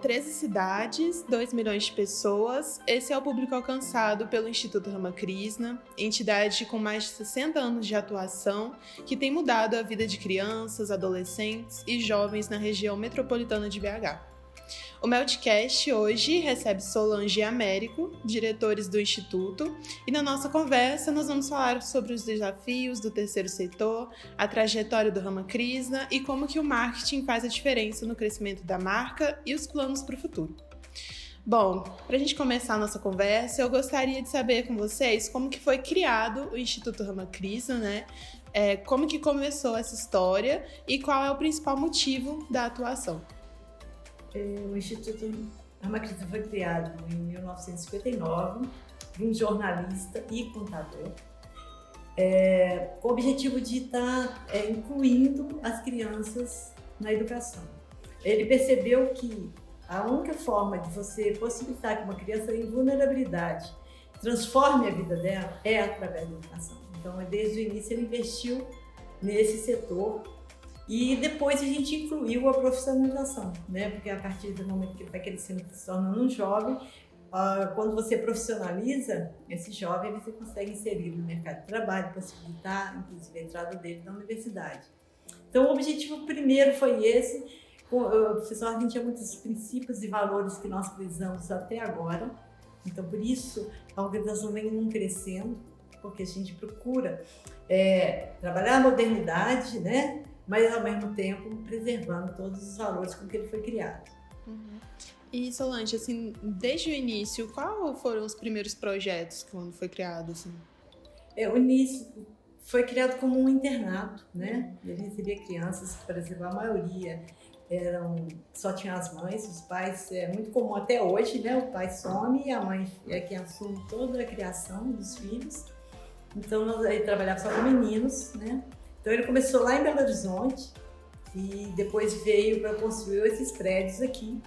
13 cidades, 2 milhões de pessoas. Esse é o público alcançado pelo Instituto Ramakrishna, entidade com mais de 60 anos de atuação que tem mudado a vida de crianças, adolescentes e jovens na região metropolitana de BH. O Meltcast hoje recebe Solange e Américo, diretores do Instituto, e na nossa conversa nós vamos falar sobre os desafios do terceiro setor, a trajetória do Ramakrishna e como que o marketing faz a diferença no crescimento da marca e os planos para o futuro. Bom, para a gente começar a nossa conversa, eu gostaria de saber com vocês como que foi criado o Instituto Ramakrishna, né? É, como que começou essa história e qual é o principal motivo da atuação. É, o Instituto Ramakrishna foi criado em 1959 por um jornalista e contador, é, com o objetivo de estar é, incluindo as crianças na educação. Ele percebeu que a única forma de você possibilitar que uma criança em vulnerabilidade transforme a vida dela é através da educação. Então, desde o início, ele investiu nesse setor e depois a gente incluiu a profissionalização, né? Porque a partir do momento que ele vai crescendo, se tornando um jovem, uh, quando você profissionaliza esse jovem, você consegue inserir no mercado de trabalho, possibilitar, inclusive, a entrada dele na universidade. Então, o objetivo primeiro foi esse. O professor Arlin tinha muitos princípios e valores que nós precisamos até agora. Então, por isso, a organização vem crescendo, porque a gente procura é, trabalhar a modernidade, né? Mas ao mesmo tempo preservando todos os valores com que ele foi criado. Uhum. E Solange, assim, desde o início, quais foram os primeiros projetos quando foi criado? Assim? É, o início foi criado como um internato, né? Ele recebia crianças, por exemplo, a maioria eram só tinha as mães, os pais é muito comum até hoje, né? O pai some e a mãe é quem assume toda a criação dos filhos. Então ele trabalhava só com meninos, né? Então ele começou lá em Belo Horizonte e depois veio para construir esses prédios aqui.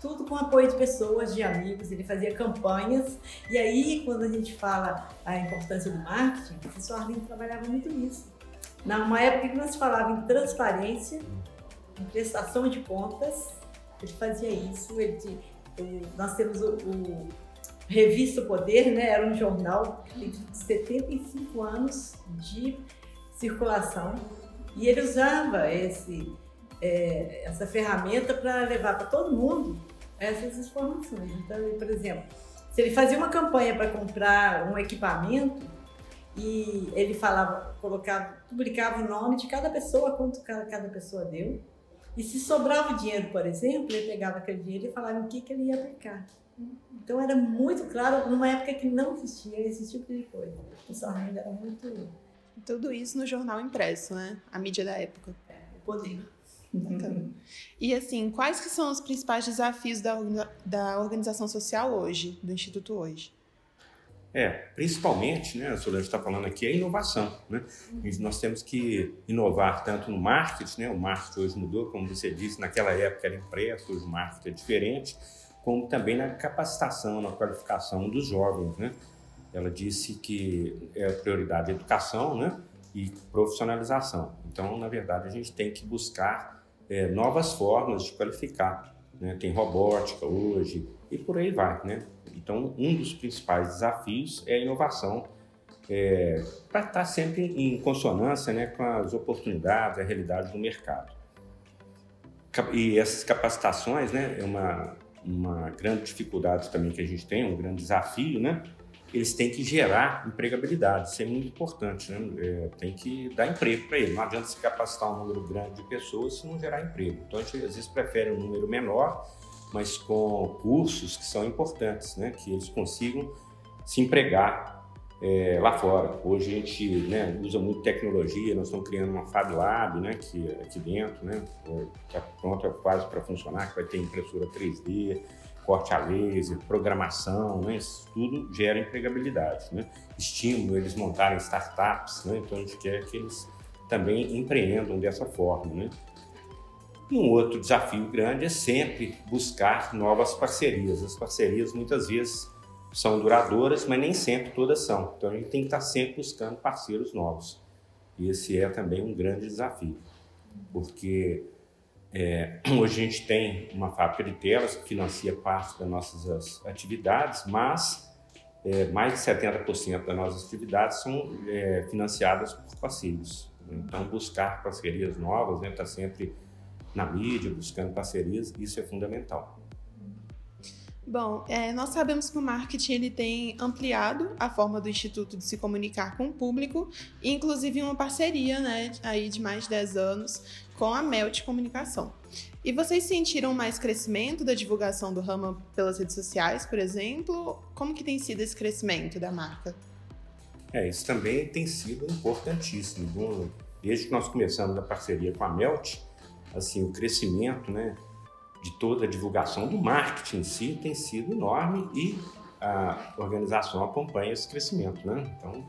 Tudo com apoio de pessoas, de amigos, ele fazia campanhas. E aí, quando a gente fala a importância do marketing, o professor Arlindo trabalhava muito nisso. Numa época que nós falava em transparência, em prestação de contas, ele fazia isso. Ele, nós temos o, o Revista Poder, né? era um jornal tem 75 anos de circulação e ele usava esse, é, essa ferramenta para levar para todo mundo essas informações. Então, por exemplo, se ele fazia uma campanha para comprar um equipamento e ele falava, colocava, publicava o nome de cada pessoa, quanto cada, pessoa deu. E se sobrava o dinheiro, por exemplo, ele pegava aquele dinheiro e falava o que, que ele ia aplicar. Então era muito claro, numa época que não existia esse tipo de coisa. O ainda era muito tudo isso no jornal impresso, né? A mídia da época. É, o poder. Então, e assim, quais que são os principais desafios da, da organização social hoje, do Instituto hoje? É, principalmente, né, a Solange está falando aqui, é a inovação. Né? Nós temos que inovar tanto no marketing, né? o marketing hoje mudou, como você disse, naquela época era impresso, hoje o marketing é diferente, como também na capacitação, na qualificação dos jovens. Né? Ela disse que é prioridade educação né, e profissionalização. Então, na verdade, a gente tem que buscar é, novas formas de qualificar. Né? Tem robótica hoje e por aí vai. Né? Então, um dos principais desafios é a inovação é, para estar sempre em consonância né, com as oportunidades, a realidade do mercado. E essas capacitações né, é uma, uma grande dificuldade também que a gente tem, um grande desafio, né? Eles têm que gerar empregabilidade. Isso é muito importante, né? É, tem que dar emprego para ele. Não adianta se capacitar um número grande de pessoas se não gerar emprego. Então a gente às vezes prefere um número menor, mas com cursos que são importantes, né? Que eles consigam se empregar é, lá fora. Hoje a gente né, usa muito tecnologia, nós estamos criando uma Fab Lab né, que, aqui dentro, né, está pronta quase para funcionar, que vai ter impressora 3D, corte a laser, programação, né? Isso tudo gera empregabilidade, né? Estímulo eles montarem startups, né? Então a gente quer que eles também empreendam dessa forma, né? E um outro desafio grande é sempre buscar novas parcerias. As parcerias muitas vezes são duradouras, mas nem sempre todas são. Então a gente tem que estar sempre buscando parceiros novos. E esse é também um grande desafio, porque É, hoje a gente tem uma fábrica de telas que financia parte das nossas atividades, mas é, mais de 70% das nossas atividades são é, financiadas por parceiros. Então, buscar parcerias novas, né, tá sempre na mídia, buscando parcerias, isso é fundamental. Bom, é, nós sabemos que o marketing ele tem ampliado a forma do Instituto de se comunicar com o público, inclusive uma parceria né, aí de mais de 10 anos com a Melt Comunicação. E vocês sentiram mais crescimento da divulgação do ramo pelas redes sociais, por exemplo? Como que tem sido esse crescimento da marca? É, isso também tem sido importantíssimo. Desde que nós começamos a parceria com a Melt, assim, o crescimento, né, de toda a divulgação do marketing em si tem sido enorme e a organização acompanha esse crescimento, né? Então,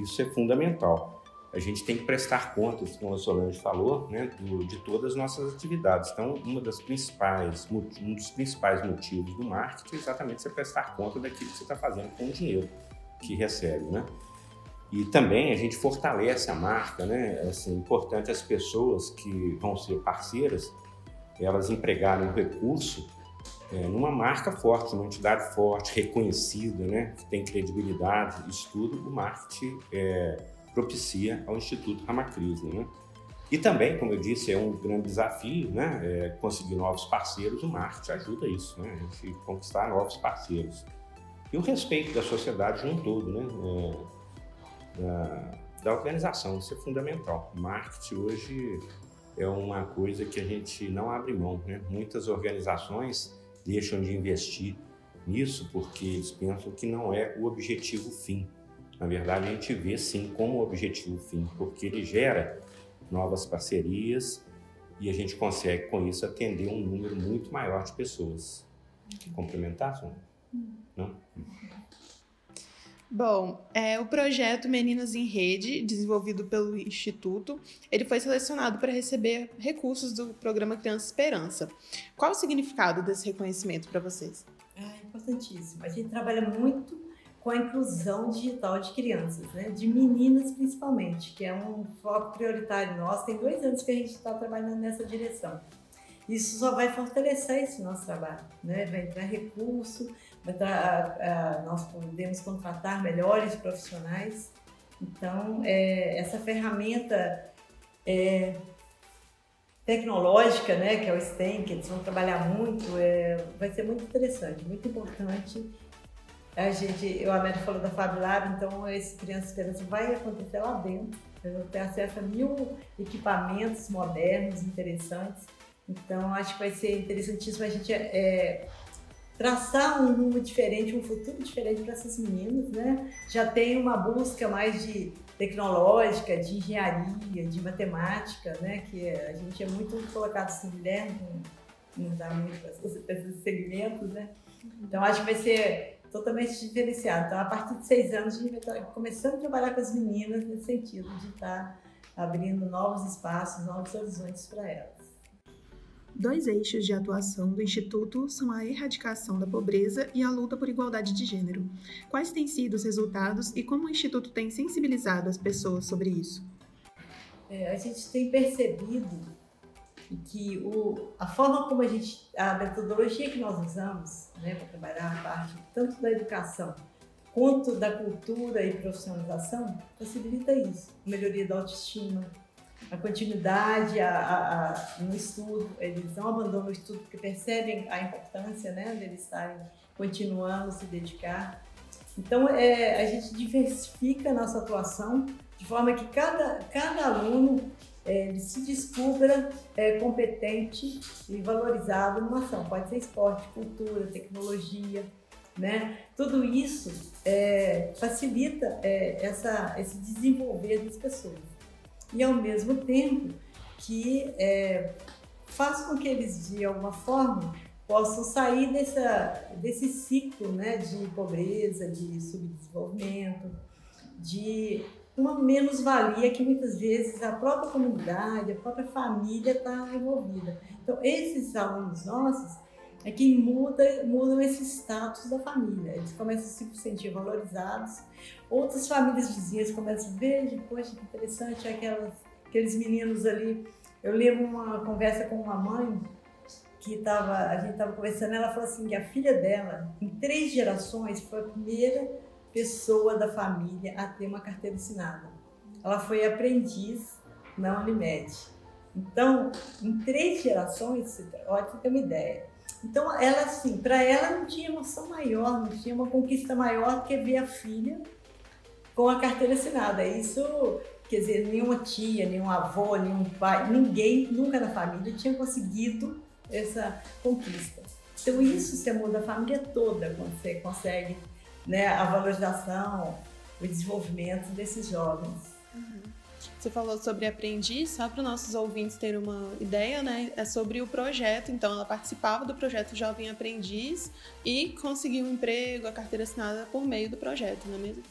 isso é fundamental a gente tem que prestar contas, como a Solange falou, né, de todas as nossas atividades. Então, uma das principais, um dos principais motivos do marketing é exatamente você prestar conta daquilo que você está fazendo com o dinheiro que recebe, né? E também a gente fortalece a marca, né? Assim, é importante as pessoas que vão ser parceiras, elas empregarem o recurso é, numa marca forte, numa entidade forte, reconhecida, né? Que tem credibilidade, estudo, o marketing é, propicia ao Instituto Ramakrishna. Né? E também, como eu disse, é um grande desafio, né? É conseguir novos parceiros. O marketing ajuda isso, né? A gente conquistar novos parceiros. E o respeito da sociedade de um todo, né? É, da, da organização, isso é fundamental. O marketing hoje é uma coisa que a gente não abre mão, né? Muitas organizações deixam de investir nisso porque eles pensam que não é o objetivo fim. Na verdade, a gente vê sim como objetivo fim, porque ele gera novas parcerias e a gente consegue com isso atender um número muito maior de pessoas. Complementar, Sônia? Não? Bom, é, o projeto Meninas em Rede, desenvolvido pelo Instituto, ele foi selecionado para receber recursos do programa Criança Esperança. Qual o significado desse reconhecimento para vocês? É importantíssimo. A gente trabalha muito com a inclusão digital de crianças, né? de meninas principalmente, que é um foco prioritário nosso. Tem dois anos que a gente está trabalhando nessa direção. Isso só vai fortalecer esse nosso trabalho, né? vai entrar recurso, vai entrar, a, a, nós podemos contratar melhores profissionais. Então, é, essa ferramenta é, tecnológica, né, que é o STEM, que eles vão trabalhar muito, é, vai ser muito interessante, muito importante a gente, o Américo falou da Fab Lab, então esse Criança Esperança vai acontecer lá dentro. Eu vou ter acesso a mil equipamentos modernos, interessantes. Então acho que vai ser interessantíssimo a gente é, traçar um rumo diferente, um futuro diferente para essas meninas, né? Já tem uma busca mais de tecnológica, de engenharia, de matemática, né? Que a gente é muito colocado assim, não, dá muito para esses segmentos, né? Então acho que vai ser totalmente diferenciado. Então, a partir de seis anos, a gente vai estar começando a trabalhar com as meninas nesse sentido de estar abrindo novos espaços, novos horizontes para elas. Dois eixos de atuação do Instituto são a erradicação da pobreza e a luta por igualdade de gênero. Quais têm sido os resultados e como o Instituto tem sensibilizado as pessoas sobre isso? É, a gente tem percebido que o, a forma como a gente, a metodologia que nós usamos né, para trabalhar a parte tanto da educação quanto da cultura e profissionalização possibilita isso, melhoria da autoestima, a continuidade a, a, a, no estudo, eles não abandonam o estudo porque percebem a importância né, deles estarem continuando se dedicar. Então, é, a gente diversifica a nossa atuação de forma que cada, cada aluno é, se descubra é, competente e valorizado numa ação. Pode ser esporte, cultura, tecnologia, né? Tudo isso é, facilita é, essa, esse desenvolver das pessoas. E ao mesmo tempo que é, faz com que eles, de alguma forma, possam sair dessa, desse ciclo né, de pobreza, de subdesenvolvimento, de uma menos-valia que muitas vezes a própria comunidade, a própria família está envolvida. Então, esses alunos nossos é que muda, mudam esse status da família. Eles começam a se sentir valorizados. Outras famílias vizinhas começam a ver, poxa, que interessante, aquelas, aqueles meninos ali Eu lembro uma conversa com uma mãe que tava, a gente estava conversando, ela falou assim que a filha dela, em três gerações, foi a primeira pessoa da família a ter uma carteira assinada. Ela foi aprendiz na Unimed. Então, em três gerações, olha você tem uma ideia. Então, ela assim, para ela não tinha emoção maior, não tinha uma conquista maior que ver a filha com a carteira assinada. Isso, quer dizer, nenhuma tia, nenhum avô, nenhum pai, ninguém nunca na família tinha conseguido essa conquista. Então, isso se muda a família toda quando você consegue né, a valorização, o desenvolvimento desses jovens. Você falou sobre aprendiz, só para os nossos ouvintes terem uma ideia, né? É sobre o projeto. Então, ela participava do projeto Jovem Aprendiz e conseguiu um emprego, a carteira assinada por meio do projeto, não é mesmo?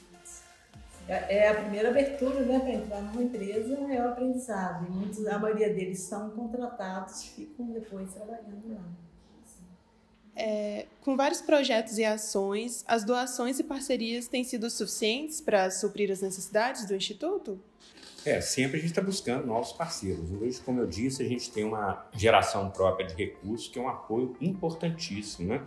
É, é a primeira abertura né, para entrar numa empresa, é o aprendizado. E muitos, a maioria deles são contratados, ficam depois trabalhando lá. É, com vários projetos e ações, as doações e parcerias têm sido suficientes para suprir as necessidades do Instituto? É, sempre a gente está buscando novos parceiros. Hoje, como eu disse, a gente tem uma geração própria de recursos, que é um apoio importantíssimo, né?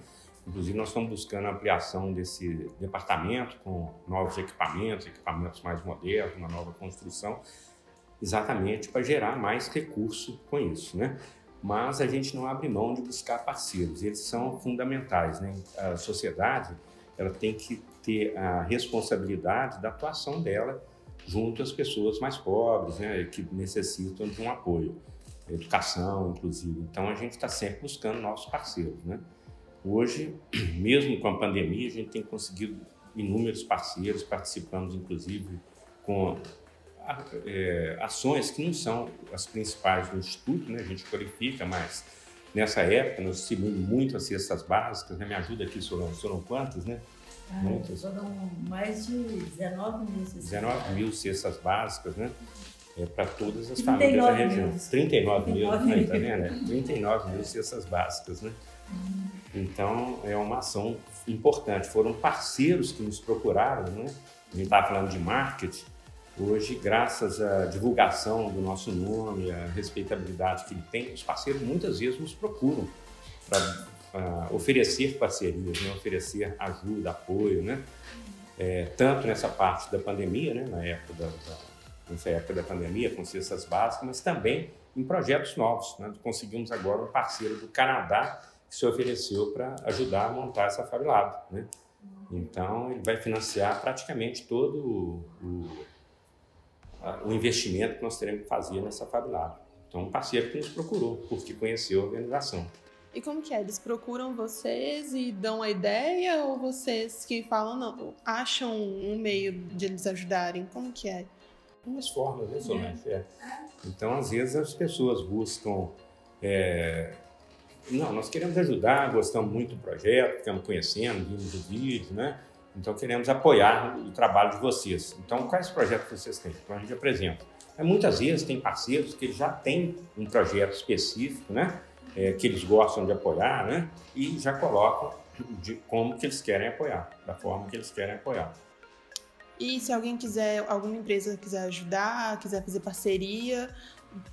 Inclusive, nós estamos buscando a ampliação desse departamento com novos equipamentos, equipamentos mais modernos, uma nova construção, exatamente para gerar mais recurso com isso, né? mas a gente não abre mão de buscar parceiros, eles são fundamentais. Né? A sociedade ela tem que ter a responsabilidade da atuação dela junto às pessoas mais pobres, né? que necessitam de um apoio, educação, inclusive. Então a gente está sempre buscando nossos parceiros. Né? Hoje, mesmo com a pandemia, a gente tem conseguido inúmeros parceiros, participamos inclusive com é, ações que não são as principais do Instituto, né? a gente qualifica, mas nessa época nós distribuímos muito as cestas básicas, né? me ajuda aqui, Solon, foram quantas, né? Ah, Muitas. Foram mais de 19 mil cestas 19 mil cestas básicas, né? É, para todas as famílias da região. Mil. 39 mil, 39 mil. tá vendo? 39 mil cestas básicas, né? Uhum. Então, é uma ação importante. Foram parceiros que nos procuraram, né? A gente estava falando de marketing, Hoje, graças à divulgação do nosso nome, à respeitabilidade que ele tem, os parceiros muitas vezes nos procuram para uh, oferecer parcerias, né? oferecer ajuda, apoio, né? É, tanto nessa parte da pandemia, né? na época da, da, nessa época da pandemia, com cestas básicas, mas também em projetos novos. Né? Conseguimos agora um parceiro do Canadá que se ofereceu para ajudar a montar essa Fab Lab. Né? Então, ele vai financiar praticamente todo o, o o investimento que nós teremos que fazer nessa Fab Lab. Então, um parceiro que nos procurou, porque conheceu a organização. E como que é? Eles procuram vocês e dão a ideia ou vocês que falam, não, acham um meio de eles ajudarem? Como que é? Umas formas, né, Solange? É. Então, às vezes, as pessoas buscam... É... Não, nós queremos ajudar, gostamos muito do projeto, ficamos conhecendo, vimos o vídeo, né? Então, queremos apoiar o trabalho de vocês. Então, quais projetos vocês têm? Então, a gente apresenta. Muitas vezes tem parceiros que já têm um projeto específico, né? É, que eles gostam de apoiar, né? E já colocam de como que eles querem apoiar, da forma que eles querem apoiar. E se alguém quiser, alguma empresa quiser ajudar, quiser fazer parceria,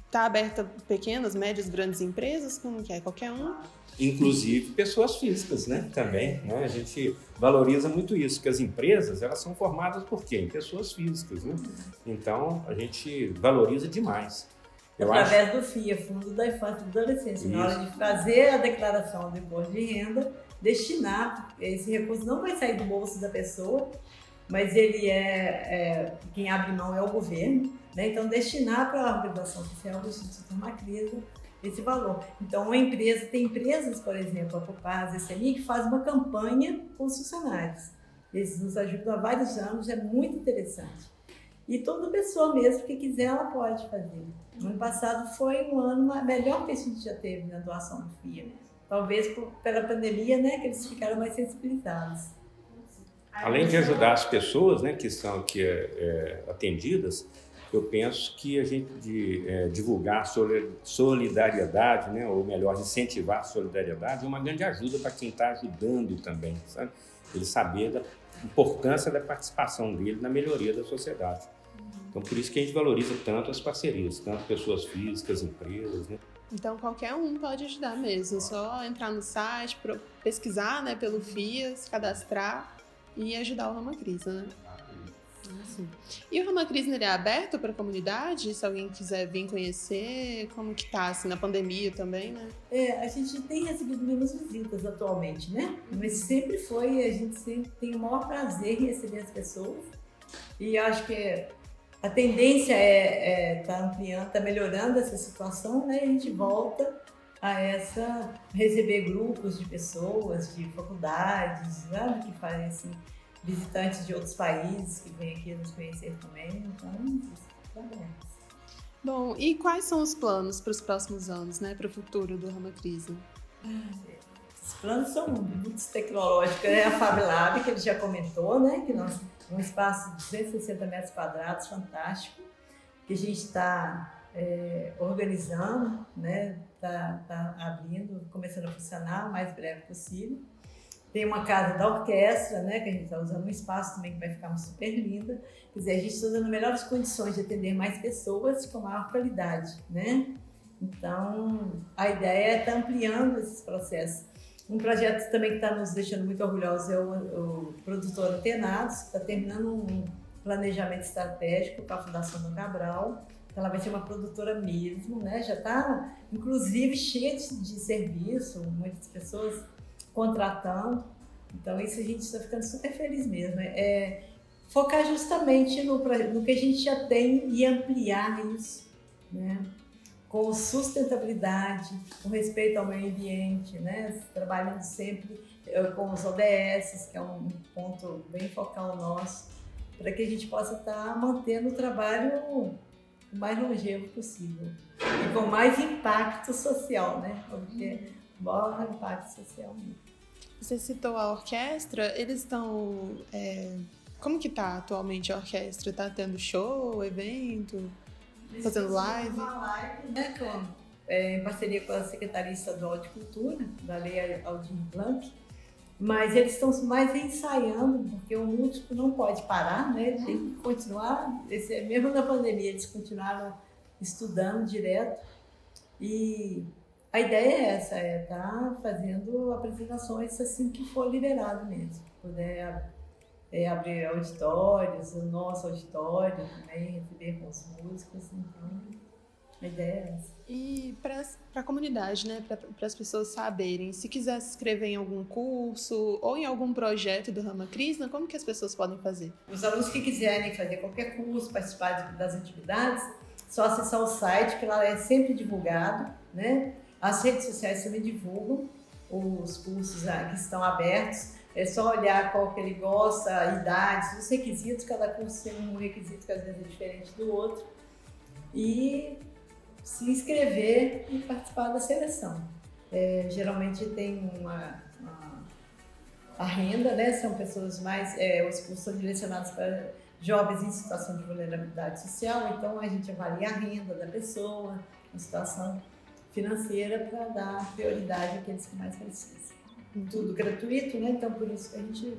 está aberta pequenas, médias, grandes empresas, como que é? Qualquer um? inclusive pessoas físicas, né? Também, né? A gente valoriza muito isso, que as empresas elas são formadas por quem? Pessoas físicas, né? Então a gente valoriza demais. Eu Através acho... do FIA, Fundo da Infância e Adolescência, isso. na hora de fazer a declaração do imposto de renda, destinar esse recurso não vai sair do bolso da pessoa, mas ele é, é quem abre mão é o governo, né? Então destinar para a organização social do Instituto Macrisa esse valor. Então, uma empresa, tem empresas, por exemplo, a Copaz, a SMI, que faz uma campanha com os funcionários. Eles nos ajudam há vários anos, é muito interessante. E toda pessoa mesmo que quiser, ela pode fazer. O ano passado foi um ano melhor que a gente já teve na doação do FIA. Talvez por, pela pandemia, né, que eles ficaram mais sensibilizados. Além de ajudar as pessoas né, que são aqui é, é atendidas, eu penso que a gente de, é, divulgar solidariedade, né, ou melhor, incentivar a solidariedade é uma grande ajuda para quem está ajudando também, sabe? Ele saber da importância da participação dele na melhoria da sociedade. Então, por isso que a gente valoriza tanto as parcerias, tanto pessoas físicas, empresas, né? Então, qualquer um pode ajudar mesmo. É só entrar no site, pesquisar né, pelo FIAS, cadastrar e ajudar o Rama Cris, né? Assim. E o Rama Cris é aberto para a comunidade? Se alguém quiser vir conhecer, como que tá, assim, na pandemia também, né? É, a gente tem recebido menos visitas atualmente, né? Mas sempre foi, a gente sempre tem o maior prazer em receber as pessoas. E acho que a tendência é estar é tá ampliando, está melhorando essa situação, né? A gente volta a essa receber grupos de pessoas, de faculdades, né? que fazem assim, visitantes de outros países que vêm aqui nos conhecer também. Então, isso tá bom. Bom, e quais são os planos para os próximos anos, né, para o futuro do Rama Crise? Os planos são muito tecnológicos, né? A Fab Lab, que ele já comentou, né, que nós um espaço de 260 metros quadrados, fantástico, que a gente está é, organizando, né? Está tá abrindo, começando a funcionar o mais breve possível. Tem uma casa da orquestra, né? Que a gente está usando um espaço também que vai ficar super linda. Quer dizer, a gente está usando melhores condições de atender mais pessoas com maior qualidade, né? Então, a ideia é estar tá ampliando esses processos. Um projeto também que está nos deixando muito orgulhosos é o, o Produtor Antenados, que está terminando um planejamento estratégico para a Fundação do Cabral. Ela vai ser uma produtora mesmo, né? Já está, inclusive, cheia de, de serviço, muitas pessoas contratando. Então, isso a gente está ficando super feliz mesmo. É focar justamente no, no que a gente já tem e ampliar isso, né? Com sustentabilidade, com respeito ao meio ambiente, né? trabalhando sempre eh, com os ODS, que é um ponto bem focal nosso, para que a gente possa estar tá mantendo o trabalho o mais longevo possível e com mais impacto social, né? Porque maior impacto social mesmo. Você citou a orquestra, eles estão. É... Como que tá atualmente a orquestra? Tá tendo show, evento? Fazendo live. Uma live, né, com, é, em parceria com a Secretaria Estadual de Cultura, da Lei Aldir Blanc, mas eles estão mais ensaiando, porque o músico não pode parar, né? Ele tem que continuar, esse, mesmo na pandemia, eles continuaram estudando direto. E a ideia é essa, é estar tá fazendo apresentações assim que for liberado mesmo. Puder é, abrir auditórios, o nosso auditório também, receber com os músicos. Então, a ideia é essa. E para a comunidade, né, para as pessoas saberem, se quiser se inscrever em algum curso ou em algum projeto do Rama Krishna, como que as pessoas podem fazer? Os alunos que quiserem fazer qualquer curso, participar das atividades, só acessar o site, que lá é sempre divulgado, né? As redes sociais também divulgam os cursos que estão abertos. É só olhar qual que ele gosta, idades, os requisitos, cada curso tem um requisito que às vezes é diferente do outro. E se inscrever e participar da seleção. É, geralmente tem uma, uma, a renda, né? São pessoas mais. É, os cursos são direcionados para jovens em situação de vulnerabilidade social, então a gente avalia a renda da pessoa, a situação financeira para dar prioridade àqueles que mais precisam tudo gratuito, né? Então por isso que a gente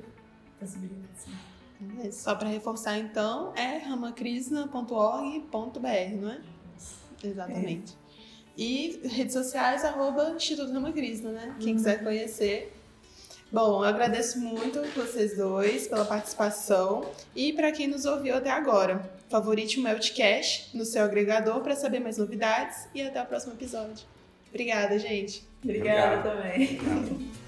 possibilita assim. É, só para reforçar então, é ramacrisna.org.br, não é? Exatamente. É. E redes sociais, arroba Instituto Ramacrisna, né? Quem uhum. quiser conhecer. Bom, eu agradeço muito vocês dois pela participação e para quem nos ouviu até agora. Favorite o Meltcast no seu agregador para saber mais novidades e até o próximo episódio. Obrigada, gente. Obrigada Obrigado. também. Obrigado.